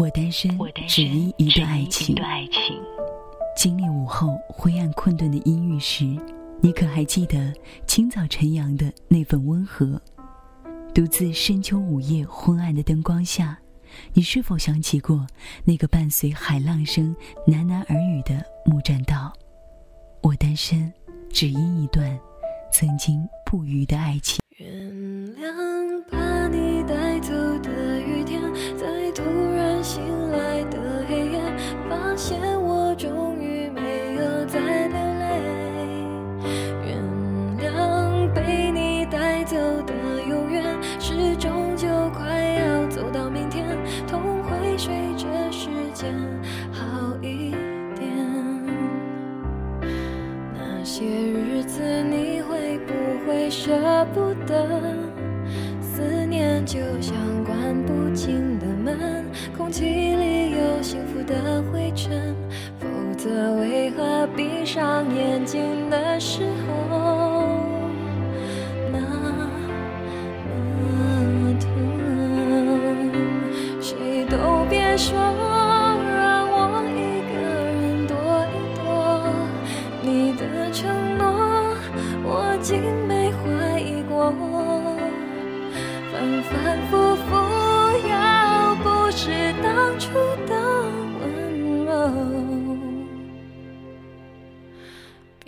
我单身，只因一段爱情。经历午后灰暗困顿的阴郁时，你可还记得清早晨阳的那份温和？独自深秋午夜昏暗的灯光下，你是否想起过那个伴随海浪声喃喃耳语的木栈道？我单身，只因一段曾经不渝的爱情。那些日子你会不会舍不得？思念就像关不紧的门，空气里有幸福的灰尘，否则为何闭上眼睛的时候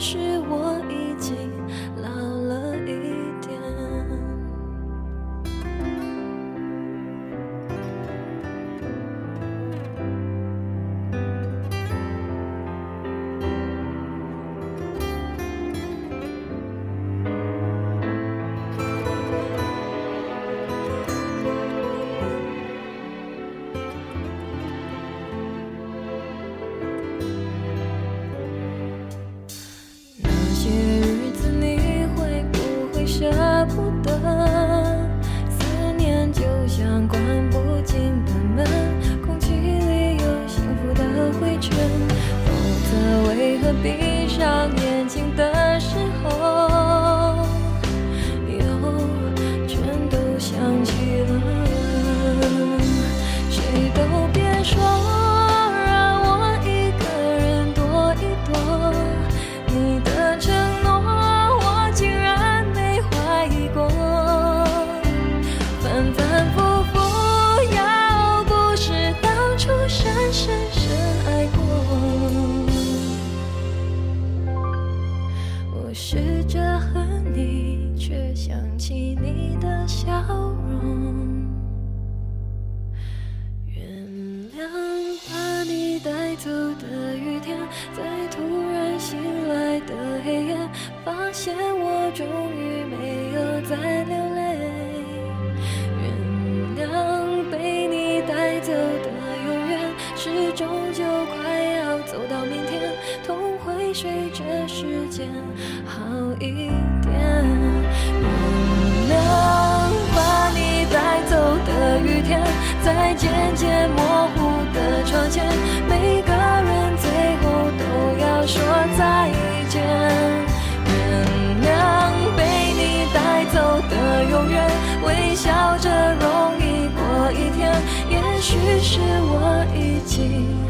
是我现我终于没有再流泪。原谅被你带走的永远，是终究快要走到明天，痛会随着时间好一点微笑着容易过一天。也许是我已经